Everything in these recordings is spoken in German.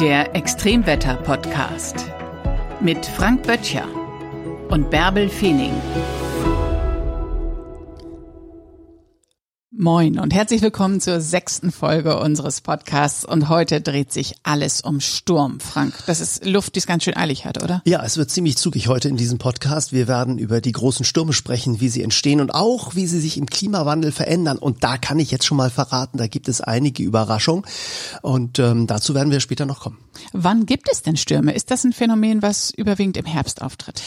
Der Extremwetter-Podcast mit Frank Böttcher und Bärbel Feening. Moin und herzlich willkommen zur sechsten Folge unseres Podcasts. Und heute dreht sich alles um Sturm, Frank. Das ist Luft, die es ganz schön eilig hat, oder? Ja, es wird ziemlich zugig heute in diesem Podcast. Wir werden über die großen Stürme sprechen, wie sie entstehen und auch, wie sie sich im Klimawandel verändern. Und da kann ich jetzt schon mal verraten, da gibt es einige Überraschungen. Und ähm, dazu werden wir später noch kommen. Wann gibt es denn Stürme? Ist das ein Phänomen, was überwiegend im Herbst auftritt?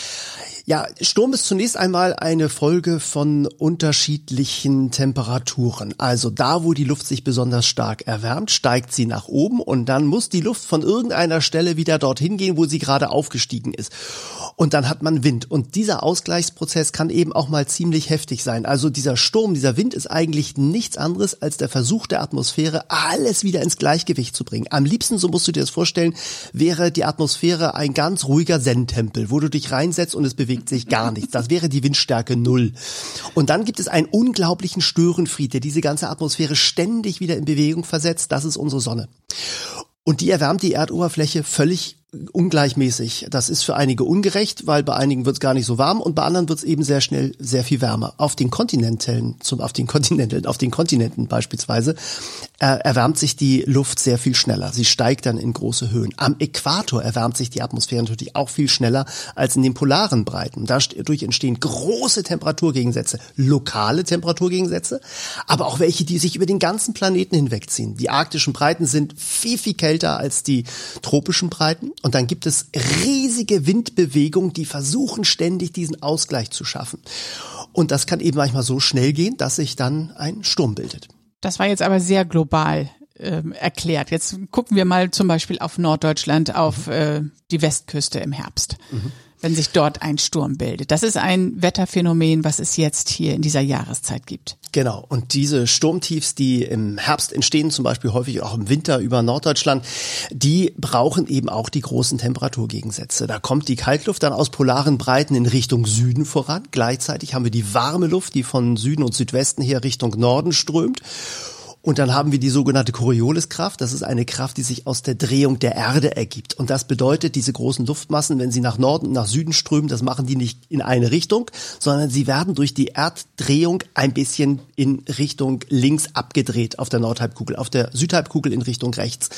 Ja, Sturm ist zunächst einmal eine Folge von unterschiedlichen Temperaturen. Also da, wo die Luft sich besonders stark erwärmt, steigt sie nach oben und dann muss die Luft von irgendeiner Stelle wieder dorthin gehen, wo sie gerade aufgestiegen ist. Und dann hat man Wind. Und dieser Ausgleichsprozess kann eben auch mal ziemlich heftig sein. Also dieser Sturm, dieser Wind ist eigentlich nichts anderes als der Versuch der Atmosphäre, alles wieder ins Gleichgewicht zu bringen. Am liebsten, so musst du dir das vorstellen, wäre die Atmosphäre ein ganz ruhiger Zen-Tempel, wo du dich reinsetzt und es bewegt bewegt sich gar nichts. Das wäre die Windstärke null. Und dann gibt es einen unglaublichen Störenfried, der diese ganze Atmosphäre ständig wieder in Bewegung versetzt. Das ist unsere Sonne. Und die erwärmt die Erdoberfläche völlig ungleichmäßig. Das ist für einige ungerecht, weil bei einigen wird es gar nicht so warm und bei anderen wird es eben sehr schnell sehr viel wärmer. Auf den kontinentellen, zum, auf den Kontinenten, auf den Kontinenten beispielsweise, äh, erwärmt sich die Luft sehr viel schneller. Sie steigt dann in große Höhen. Am Äquator erwärmt sich die Atmosphäre natürlich auch viel schneller als in den polaren Breiten. Dadurch entstehen große Temperaturgegensätze, lokale Temperaturgegensätze, aber auch welche, die sich über den ganzen Planeten hinwegziehen. Die arktischen Breiten sind viel, viel kälter als die tropischen Breiten und dann gibt es riesige Windbewegungen, die versuchen ständig diesen Ausgleich zu schaffen. Und das kann eben manchmal so schnell gehen, dass sich dann ein Sturm bildet. Das war jetzt aber sehr global äh, erklärt. Jetzt gucken wir mal zum Beispiel auf Norddeutschland, auf äh, die Westküste im Herbst. Mhm wenn sich dort ein Sturm bildet. Das ist ein Wetterphänomen, was es jetzt hier in dieser Jahreszeit gibt. Genau. Und diese Sturmtiefs, die im Herbst entstehen, zum Beispiel häufig auch im Winter über Norddeutschland, die brauchen eben auch die großen Temperaturgegensätze. Da kommt die Kaltluft dann aus polaren Breiten in Richtung Süden voran. Gleichzeitig haben wir die warme Luft, die von Süden und Südwesten her Richtung Norden strömt. Und dann haben wir die sogenannte Corioliskraft. Das ist eine Kraft, die sich aus der Drehung der Erde ergibt. Und das bedeutet, diese großen Luftmassen, wenn sie nach Norden und nach Süden strömen, das machen die nicht in eine Richtung, sondern sie werden durch die Erddrehung ein bisschen in Richtung links abgedreht auf der Nordhalbkugel, auf der Südhalbkugel in Richtung rechts.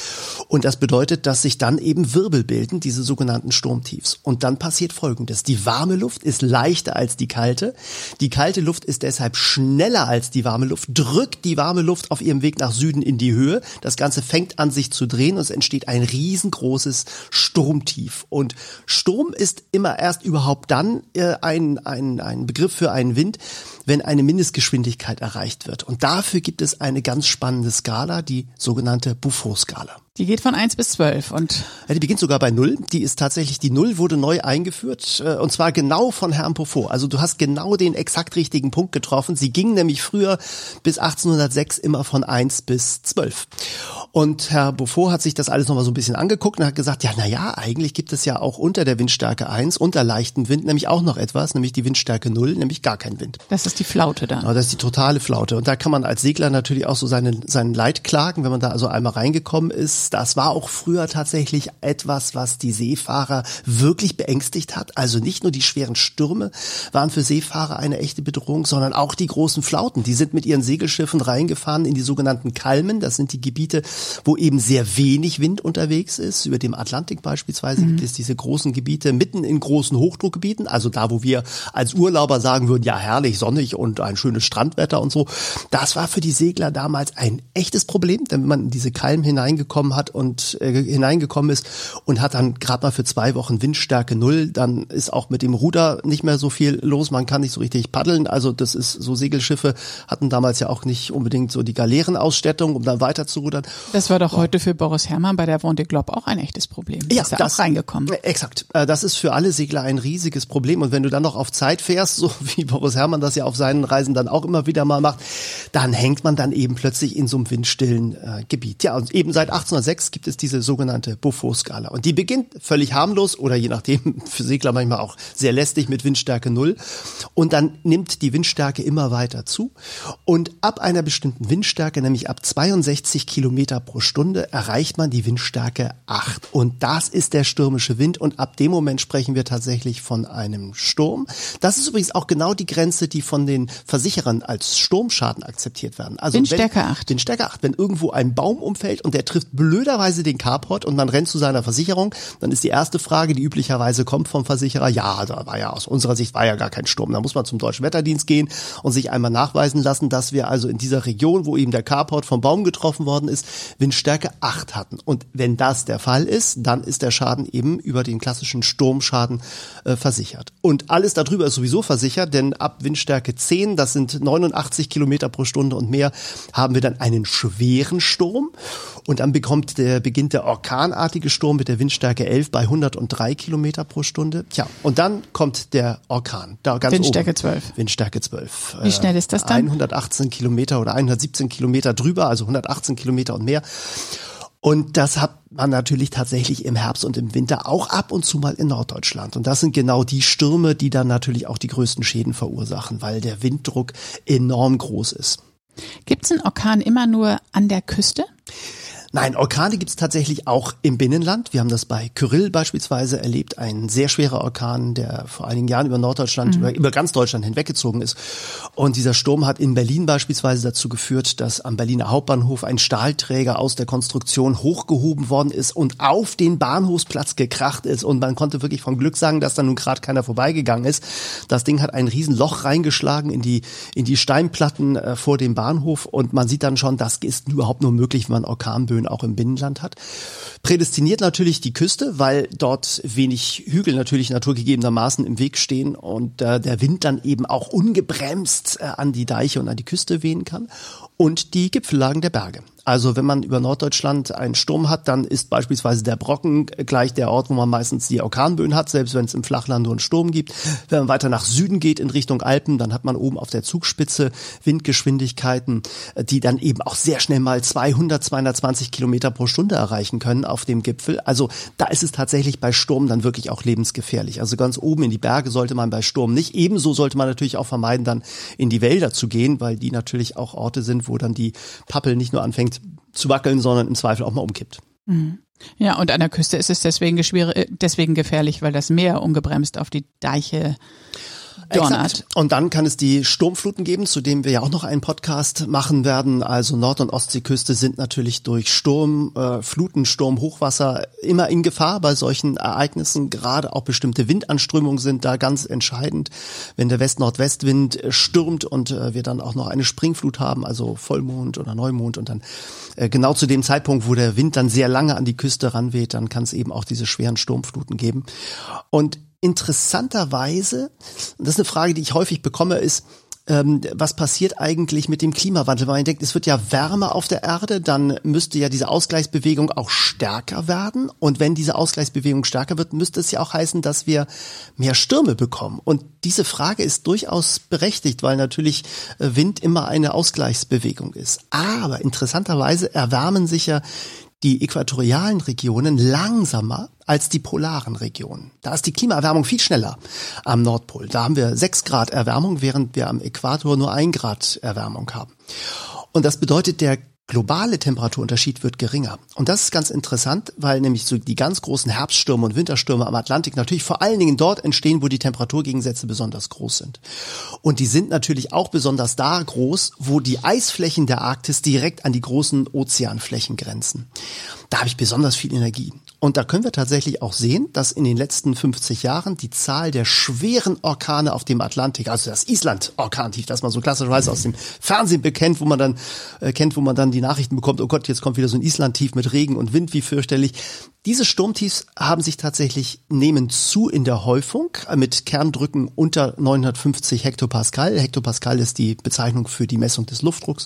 Und das bedeutet, dass sich dann eben Wirbel bilden, diese sogenannten Sturmtiefs. Und dann passiert Folgendes. Die warme Luft ist leichter als die kalte. Die kalte Luft ist deshalb schneller als die warme Luft, drückt die warme Luft auf ihr ihrem Weg nach Süden in die Höhe. Das Ganze fängt an sich zu drehen und es entsteht ein riesengroßes Sturmtief. Und Sturm ist immer erst überhaupt dann äh, ein, ein, ein Begriff für einen Wind, wenn eine Mindestgeschwindigkeit erreicht wird. Und dafür gibt es eine ganz spannende Skala, die sogenannte Buffo-Skala. Die geht von eins bis zwölf und ja, die beginnt sogar bei null. Die ist tatsächlich die null wurde neu eingeführt äh, und zwar genau von Herrn Beaufort. Also du hast genau den exakt richtigen Punkt getroffen. Sie ging nämlich früher bis 1806 immer von eins bis zwölf. Und Herr Beaufort hat sich das alles nochmal so ein bisschen angeguckt und hat gesagt, ja, na ja, eigentlich gibt es ja auch unter der Windstärke eins unter leichtem Wind, nämlich auch noch etwas, nämlich die Windstärke null, nämlich gar kein Wind. Das ist die Flaute dann. Ja, das ist die totale Flaute. Und da kann man als Segler natürlich auch so seinen, seinen Leid klagen, wenn man da also einmal reingekommen ist das war auch früher tatsächlich etwas, was die Seefahrer wirklich beängstigt hat. Also nicht nur die schweren Stürme waren für Seefahrer eine echte Bedrohung, sondern auch die großen Flauten. Die sind mit ihren Segelschiffen reingefahren in die sogenannten Kalmen. Das sind die Gebiete, wo eben sehr wenig Wind unterwegs ist. Über dem Atlantik beispielsweise mhm. gibt es diese großen Gebiete mitten in großen Hochdruckgebieten. Also da, wo wir als Urlauber sagen würden, ja herrlich, sonnig und ein schönes Strandwetter und so. Das war für die Segler damals ein echtes Problem, denn wenn man in diese Kalmen hineingekommen hat und äh, hineingekommen ist und hat dann gerade mal für zwei Wochen Windstärke null, dann ist auch mit dem Ruder nicht mehr so viel los, man kann nicht so richtig paddeln, also das ist so Segelschiffe hatten damals ja auch nicht unbedingt so die Galeerenausstattung, um dann weiter zu rudern. Das war doch heute für Boris Herrmann bei der Vendée Globe auch ein echtes Problem. Ja, ist das, auch reingekommen. Äh, exakt. Äh, das ist für alle Segler ein riesiges Problem und wenn du dann noch auf Zeit fährst, so wie Boris Herrmann das ja auf seinen Reisen dann auch immer wieder mal macht, dann hängt man dann eben plötzlich in so einem windstillen äh, Gebiet. Ja, und eben seit 1806 gibt es diese sogenannte Buffo-Skala. Und die beginnt völlig harmlos oder je nachdem für Segler manchmal auch sehr lästig mit Windstärke null. Und dann nimmt die Windstärke immer weiter zu. Und ab einer bestimmten Windstärke, nämlich ab 62 Kilometer pro Stunde erreicht man die Windstärke 8. Und das ist der stürmische Wind. Und ab dem Moment sprechen wir tatsächlich von einem Sturm. Das ist übrigens auch genau die Grenze, die von den Versicherern als Sturmschaden akzeptiert werden. Also Windstärke wenn, 8. Windstärke 8. Wenn irgendwo ein Baum umfällt und der trifft blöderweise den Carport und man rennt zu seiner Versicherung, dann ist die erste Frage, die üblicherweise kommt vom Versicherer, ja, da war ja aus unserer Sicht war ja gar kein Sturm. Da muss man zum Deutschen Wetterdienst gehen und sich einmal nachweisen lassen, dass wir also in dieser Region, wo eben der Carport vom Baum getroffen worden ist, Windstärke 8 hatten. Und wenn das der Fall ist, dann ist der Schaden eben über den klassischen Sturmschaden äh, versichert. Und alles darüber ist sowieso versichert, denn ab Windstärke 10, das sind 89 Kilometer pro Stunde und mehr, haben wir dann einen schweren Sturm. Und dann bekommt der, beginnt der orkanartige Sturm mit der Windstärke 11 bei 103 Kilometer pro Stunde. Tja, und dann kommt der Orkan. Da ganz Windstärke oben. 12. Windstärke 12. Wie schnell ist das dann? 118 Kilometer oder 117 Kilometer drüber, also 118 Kilometer und mehr. Und das hat man natürlich tatsächlich im Herbst und im Winter auch ab und zu mal in Norddeutschland. Und das sind genau die Stürme, die dann natürlich auch die größten Schäden verursachen, weil der Winddruck enorm groß ist. Gibt es einen Orkan immer nur an der Küste? Nein, Orkane gibt es tatsächlich auch im Binnenland. Wir haben das bei Kyrill beispielsweise erlebt, ein sehr schwerer Orkan, der vor einigen Jahren über Norddeutschland, mhm. über, über ganz Deutschland hinweggezogen ist. Und dieser Sturm hat in Berlin beispielsweise dazu geführt, dass am Berliner Hauptbahnhof ein Stahlträger aus der Konstruktion hochgehoben worden ist und auf den Bahnhofsplatz gekracht ist. Und man konnte wirklich vom Glück sagen, dass da nun gerade keiner vorbeigegangen ist. Das Ding hat ein Riesenloch reingeschlagen in die, in die Steinplatten äh, vor dem Bahnhof. Und man sieht dann schon, das ist überhaupt nur möglich, wenn man Orkanböen Höhen auch im Binnenland hat. Prädestiniert natürlich die Küste, weil dort wenig Hügel natürlich naturgegebenermaßen im Weg stehen und äh, der Wind dann eben auch ungebremst äh, an die Deiche und an die Küste wehen kann. Und die Gipfellagen der Berge. Also wenn man über Norddeutschland einen Sturm hat, dann ist beispielsweise der Brocken gleich der Ort, wo man meistens die Orkanböen hat, selbst wenn es im Flachland nur einen Sturm gibt. Wenn man weiter nach Süden geht in Richtung Alpen, dann hat man oben auf der Zugspitze Windgeschwindigkeiten, die dann eben auch sehr schnell mal 200, 220 Kilometer pro Stunde erreichen können auf dem Gipfel. Also da ist es tatsächlich bei Sturm dann wirklich auch lebensgefährlich. Also ganz oben in die Berge sollte man bei Sturm nicht. Ebenso sollte man natürlich auch vermeiden, dann in die Wälder zu gehen, weil die natürlich auch Orte sind, wo dann die Pappel nicht nur anfängt zu wackeln, sondern im Zweifel auch mal umkippt. Mhm. Ja, und an der Küste ist es deswegen, deswegen gefährlich, weil das Meer ungebremst auf die Deiche Exakt. Und dann kann es die Sturmfluten geben, zu dem wir ja auch noch einen Podcast machen werden. Also Nord- und Ostseeküste sind natürlich durch Sturm, äh, Fluten, Sturm, Hochwasser immer in Gefahr bei solchen Ereignissen. Gerade auch bestimmte Windanströmungen sind da ganz entscheidend. Wenn der West-Nordwestwind stürmt und äh, wir dann auch noch eine Springflut haben, also Vollmond oder Neumond und dann äh, genau zu dem Zeitpunkt, wo der Wind dann sehr lange an die Küste ranweht, dann kann es eben auch diese schweren Sturmfluten geben. Und interessanterweise, und das ist eine Frage, die ich häufig bekomme, ist, ähm, was passiert eigentlich mit dem Klimawandel? Weil man denkt, es wird ja wärmer auf der Erde, dann müsste ja diese Ausgleichsbewegung auch stärker werden. Und wenn diese Ausgleichsbewegung stärker wird, müsste es ja auch heißen, dass wir mehr Stürme bekommen. Und diese Frage ist durchaus berechtigt, weil natürlich äh, Wind immer eine Ausgleichsbewegung ist. Aber interessanterweise erwärmen sich ja die äquatorialen Regionen langsamer als die polaren Regionen. Da ist die Klimaerwärmung viel schneller am Nordpol. Da haben wir sechs Grad Erwärmung, während wir am Äquator nur ein Grad Erwärmung haben. Und das bedeutet, der globale Temperaturunterschied wird geringer. Und das ist ganz interessant, weil nämlich so die ganz großen Herbststürme und Winterstürme am Atlantik natürlich vor allen Dingen dort entstehen, wo die Temperaturgegensätze besonders groß sind. Und die sind natürlich auch besonders da groß, wo die Eisflächen der Arktis direkt an die großen Ozeanflächen grenzen. Da habe ich besonders viel Energie. Und da können wir tatsächlich auch sehen, dass in den letzten 50 Jahren die Zahl der schweren Orkane auf dem Atlantik, also das Island-Orkantief, das man so klassischerweise aus dem Fernsehen bekennt, wo man dann äh, kennt, wo man dann die Nachrichten bekommt, oh Gott, jetzt kommt wieder so ein Island-Tief mit Regen und Wind, wie fürchterlich. Diese Sturmtiefs haben sich tatsächlich nehmen zu in der Häufung mit Kerndrücken unter 950 Hektopascal. Hektopascal ist die Bezeichnung für die Messung des Luftdrucks.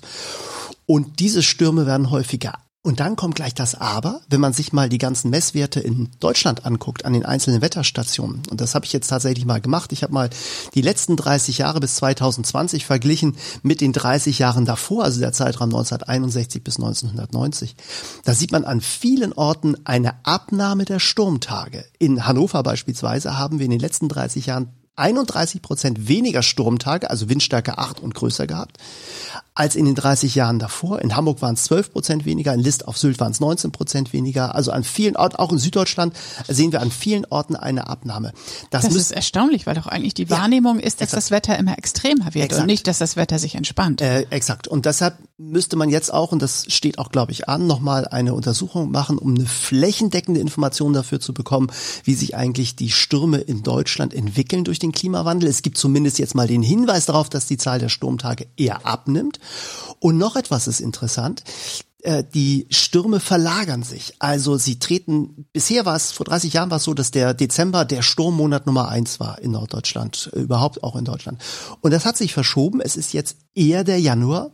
Und diese Stürme werden häufiger. Und dann kommt gleich das Aber, wenn man sich mal die ganzen Messwerte in Deutschland anguckt, an den einzelnen Wetterstationen. Und das habe ich jetzt tatsächlich mal gemacht. Ich habe mal die letzten 30 Jahre bis 2020 verglichen mit den 30 Jahren davor, also der Zeitraum 1961 bis 1990. Da sieht man an vielen Orten eine Abnahme der Sturmtage. In Hannover beispielsweise haben wir in den letzten 30 Jahren 31 Prozent weniger Sturmtage, also Windstärke 8 und größer gehabt als in den 30 Jahren davor. In Hamburg waren es 12 Prozent weniger, in List auf Sylt waren es 19 Prozent weniger. Also an vielen Orten, auch in Süddeutschland, sehen wir an vielen Orten eine Abnahme. Das, das ist erstaunlich, weil doch eigentlich die Wahrnehmung ja, ist, dass exakt. das Wetter immer extremer wird exakt. und nicht, dass das Wetter sich entspannt. Äh, exakt. Und deshalb müsste man jetzt auch, und das steht auch, glaube ich, an, nochmal eine Untersuchung machen, um eine flächendeckende Information dafür zu bekommen, wie sich eigentlich die Stürme in Deutschland entwickeln durch den Klimawandel. Es gibt zumindest jetzt mal den Hinweis darauf, dass die Zahl der Sturmtage eher abnimmt. Und noch etwas ist interessant äh, die Stürme verlagern sich. Also sie treten, bisher war es, vor 30 Jahren war es so, dass der Dezember der Sturmmonat Nummer eins war in Norddeutschland, äh, überhaupt auch in Deutschland. Und das hat sich verschoben. Es ist jetzt eher der Januar.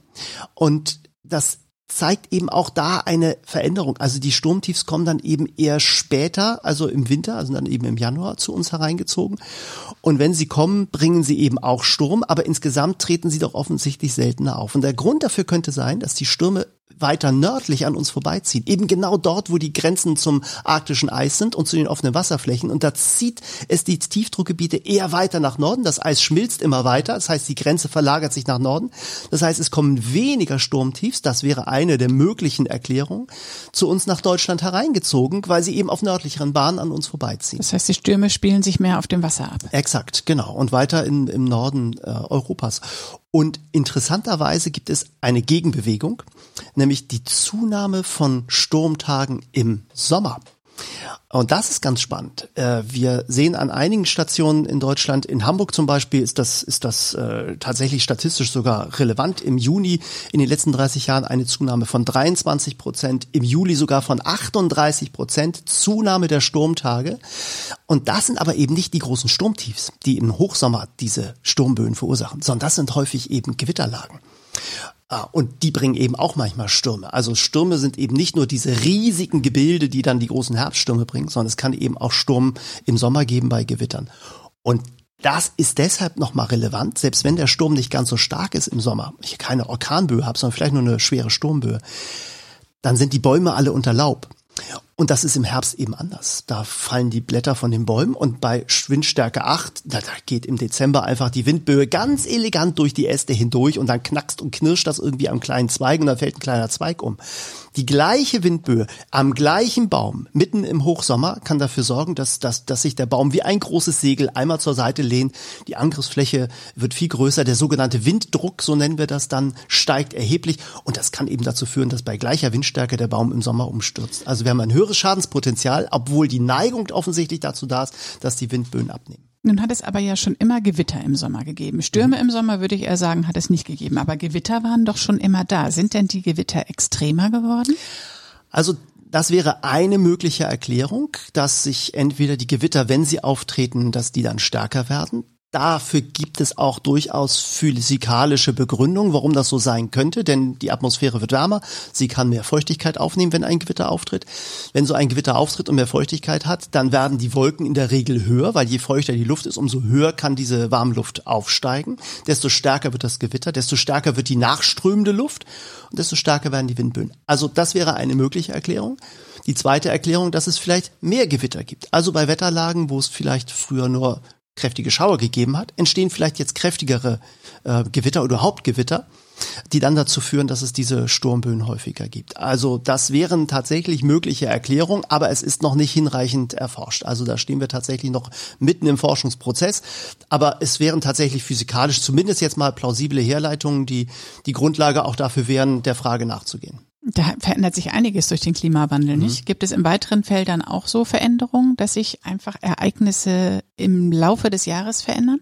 Und das zeigt eben auch da eine Veränderung. Also die Sturmtiefs kommen dann eben eher später, also im Winter, also dann eben im Januar zu uns hereingezogen. Und wenn sie kommen, bringen sie eben auch Sturm, aber insgesamt treten sie doch offensichtlich seltener auf. Und der Grund dafür könnte sein, dass die Stürme weiter nördlich an uns vorbeiziehen. Eben genau dort, wo die Grenzen zum arktischen Eis sind und zu den offenen Wasserflächen. Und da zieht es die Tiefdruckgebiete eher weiter nach Norden. Das Eis schmilzt immer weiter. Das heißt, die Grenze verlagert sich nach Norden. Das heißt, es kommen weniger Sturmtiefs. Das wäre eine der möglichen Erklärungen zu uns nach Deutschland hereingezogen, weil sie eben auf nördlicheren Bahnen an uns vorbeiziehen. Das heißt, die Stürme spielen sich mehr auf dem Wasser ab. Exakt, genau. Und weiter in, im Norden äh, Europas. Und interessanterweise gibt es eine Gegenbewegung, nämlich die Zunahme von Sturmtagen im Sommer. Und das ist ganz spannend. Äh, wir sehen an einigen Stationen in Deutschland, in Hamburg zum Beispiel, ist das, ist das äh, tatsächlich statistisch sogar relevant. Im Juni in den letzten 30 Jahren eine Zunahme von 23 Prozent, im Juli sogar von 38 Prozent Zunahme der Sturmtage. Und das sind aber eben nicht die großen Sturmtiefs, die im Hochsommer diese Sturmböen verursachen, sondern das sind häufig eben Gewitterlagen. Ah, und die bringen eben auch manchmal Stürme. Also Stürme sind eben nicht nur diese riesigen Gebilde, die dann die großen Herbststürme bringen, sondern es kann eben auch Sturm im Sommer geben bei Gewittern. Und das ist deshalb nochmal relevant, selbst wenn der Sturm nicht ganz so stark ist im Sommer, ich keine Orkanböe habe, sondern vielleicht nur eine schwere Sturmböe, dann sind die Bäume alle unter Laub. Und das ist im Herbst eben anders. Da fallen die Blätter von den Bäumen und bei Windstärke 8, da, da geht im Dezember einfach die Windböe ganz elegant durch die Äste hindurch und dann knackst und knirscht das irgendwie am kleinen Zweig und dann fällt ein kleiner Zweig um. Die gleiche Windböe am gleichen Baum mitten im Hochsommer kann dafür sorgen, dass, dass, dass sich der Baum wie ein großes Segel einmal zur Seite lehnt. Die Angriffsfläche wird viel größer. Der sogenannte Winddruck, so nennen wir das dann, steigt erheblich. Und das kann eben dazu führen, dass bei gleicher Windstärke der Baum im Sommer umstürzt. Also wir haben ein höheres Schadenspotenzial, obwohl die Neigung offensichtlich dazu da ist, dass die Windböen abnehmen. Nun hat es aber ja schon immer Gewitter im Sommer gegeben. Stürme im Sommer würde ich eher sagen, hat es nicht gegeben. Aber Gewitter waren doch schon immer da. Sind denn die Gewitter extremer geworden? Also das wäre eine mögliche Erklärung, dass sich entweder die Gewitter, wenn sie auftreten, dass die dann stärker werden. Dafür gibt es auch durchaus physikalische Begründungen, warum das so sein könnte, denn die Atmosphäre wird wärmer, sie kann mehr Feuchtigkeit aufnehmen, wenn ein Gewitter auftritt. Wenn so ein Gewitter auftritt und mehr Feuchtigkeit hat, dann werden die Wolken in der Regel höher, weil je feuchter die Luft ist, umso höher kann diese Warmluft aufsteigen. Desto stärker wird das Gewitter, desto stärker wird die nachströmende Luft und desto stärker werden die Windböen. Also das wäre eine mögliche Erklärung. Die zweite Erklärung, dass es vielleicht mehr Gewitter gibt. Also bei Wetterlagen, wo es vielleicht früher nur kräftige Schauer gegeben hat, entstehen vielleicht jetzt kräftigere äh, Gewitter oder Hauptgewitter, die dann dazu führen, dass es diese Sturmböen häufiger gibt. Also das wären tatsächlich mögliche Erklärungen, aber es ist noch nicht hinreichend erforscht. Also da stehen wir tatsächlich noch mitten im Forschungsprozess. Aber es wären tatsächlich physikalisch zumindest jetzt mal plausible Herleitungen, die die Grundlage auch dafür wären, der Frage nachzugehen. Da verändert sich einiges durch den Klimawandel, mhm. nicht? Gibt es in weiteren Feldern auch so Veränderungen, dass sich einfach Ereignisse im Laufe des Jahres verändern?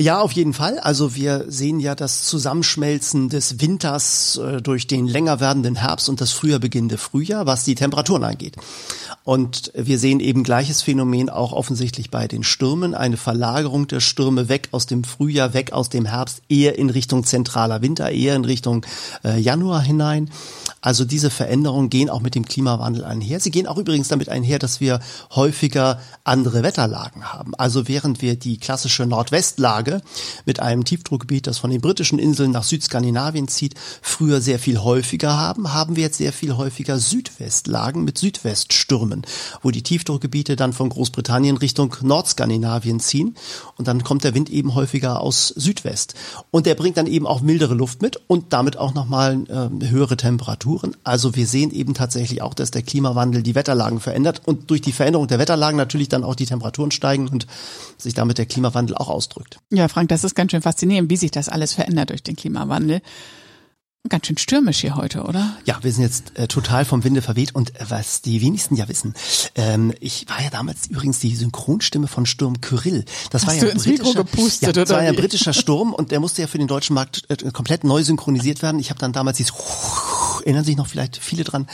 Ja, auf jeden Fall. Also wir sehen ja das Zusammenschmelzen des Winters äh, durch den länger werdenden Herbst und das früher beginnende Frühjahr, was die Temperaturen angeht. Und wir sehen eben gleiches Phänomen auch offensichtlich bei den Stürmen, eine Verlagerung der Stürme weg aus dem Frühjahr, weg aus dem Herbst, eher in Richtung zentraler Winter, eher in Richtung äh, Januar hinein. Also diese Veränderungen gehen auch mit dem Klimawandel einher. Sie gehen auch übrigens damit einher, dass wir häufiger andere Wetterlagen haben. Also während wir die klassische Nordwestlage mit einem Tiefdruckgebiet, das von den britischen Inseln nach Südskandinavien zieht, früher sehr viel häufiger haben, haben wir jetzt sehr viel häufiger Südwestlagen mit Südweststürmen, wo die Tiefdruckgebiete dann von Großbritannien Richtung Nordskandinavien ziehen und dann kommt der Wind eben häufiger aus Südwest und der bringt dann eben auch mildere Luft mit und damit auch nochmal äh, höhere Temperaturen. Also wir sehen eben tatsächlich auch, dass der Klimawandel die Wetterlagen verändert und durch die Veränderung der Wetterlagen natürlich dann auch die Temperaturen steigen und sich damit der Klimawandel auch ausdrückt. Ja, Frank, das ist ganz schön faszinierend, wie sich das alles verändert durch den Klimawandel. Ganz schön stürmisch hier heute, oder? Ja, wir sind jetzt äh, total vom Winde verweht und äh, was die wenigsten ja wissen, ähm, ich war ja damals übrigens die Synchronstimme von Sturm Kyrill. Das Hast war ja du ein ins britischer, Mikro gepustet, ja, das war ja ein britischer Sturm und der musste ja für den deutschen Markt äh, komplett neu synchronisiert werden. Ich habe dann damals dieses erinnern sich noch vielleicht viele dran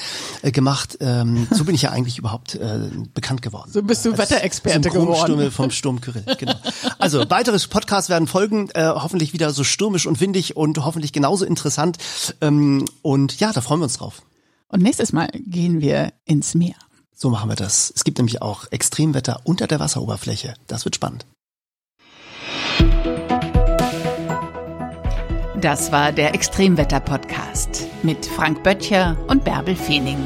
äh, gemacht. Ähm, so bin ich ja eigentlich überhaupt äh, bekannt geworden. So bist du Wetterexperte Synchronstimme geworden. vom Sturm Kyrill. Genau. Also weitere Podcasts werden folgen, äh, hoffentlich wieder so stürmisch und windig und hoffentlich genauso interessant. Ähm, und ja, da freuen wir uns drauf. Und nächstes Mal gehen wir ins Meer. So machen wir das. Es gibt nämlich auch Extremwetter unter der Wasseroberfläche. Das wird spannend. Das war der Extremwetter-Podcast mit Frank Böttcher und Bärbel Feening.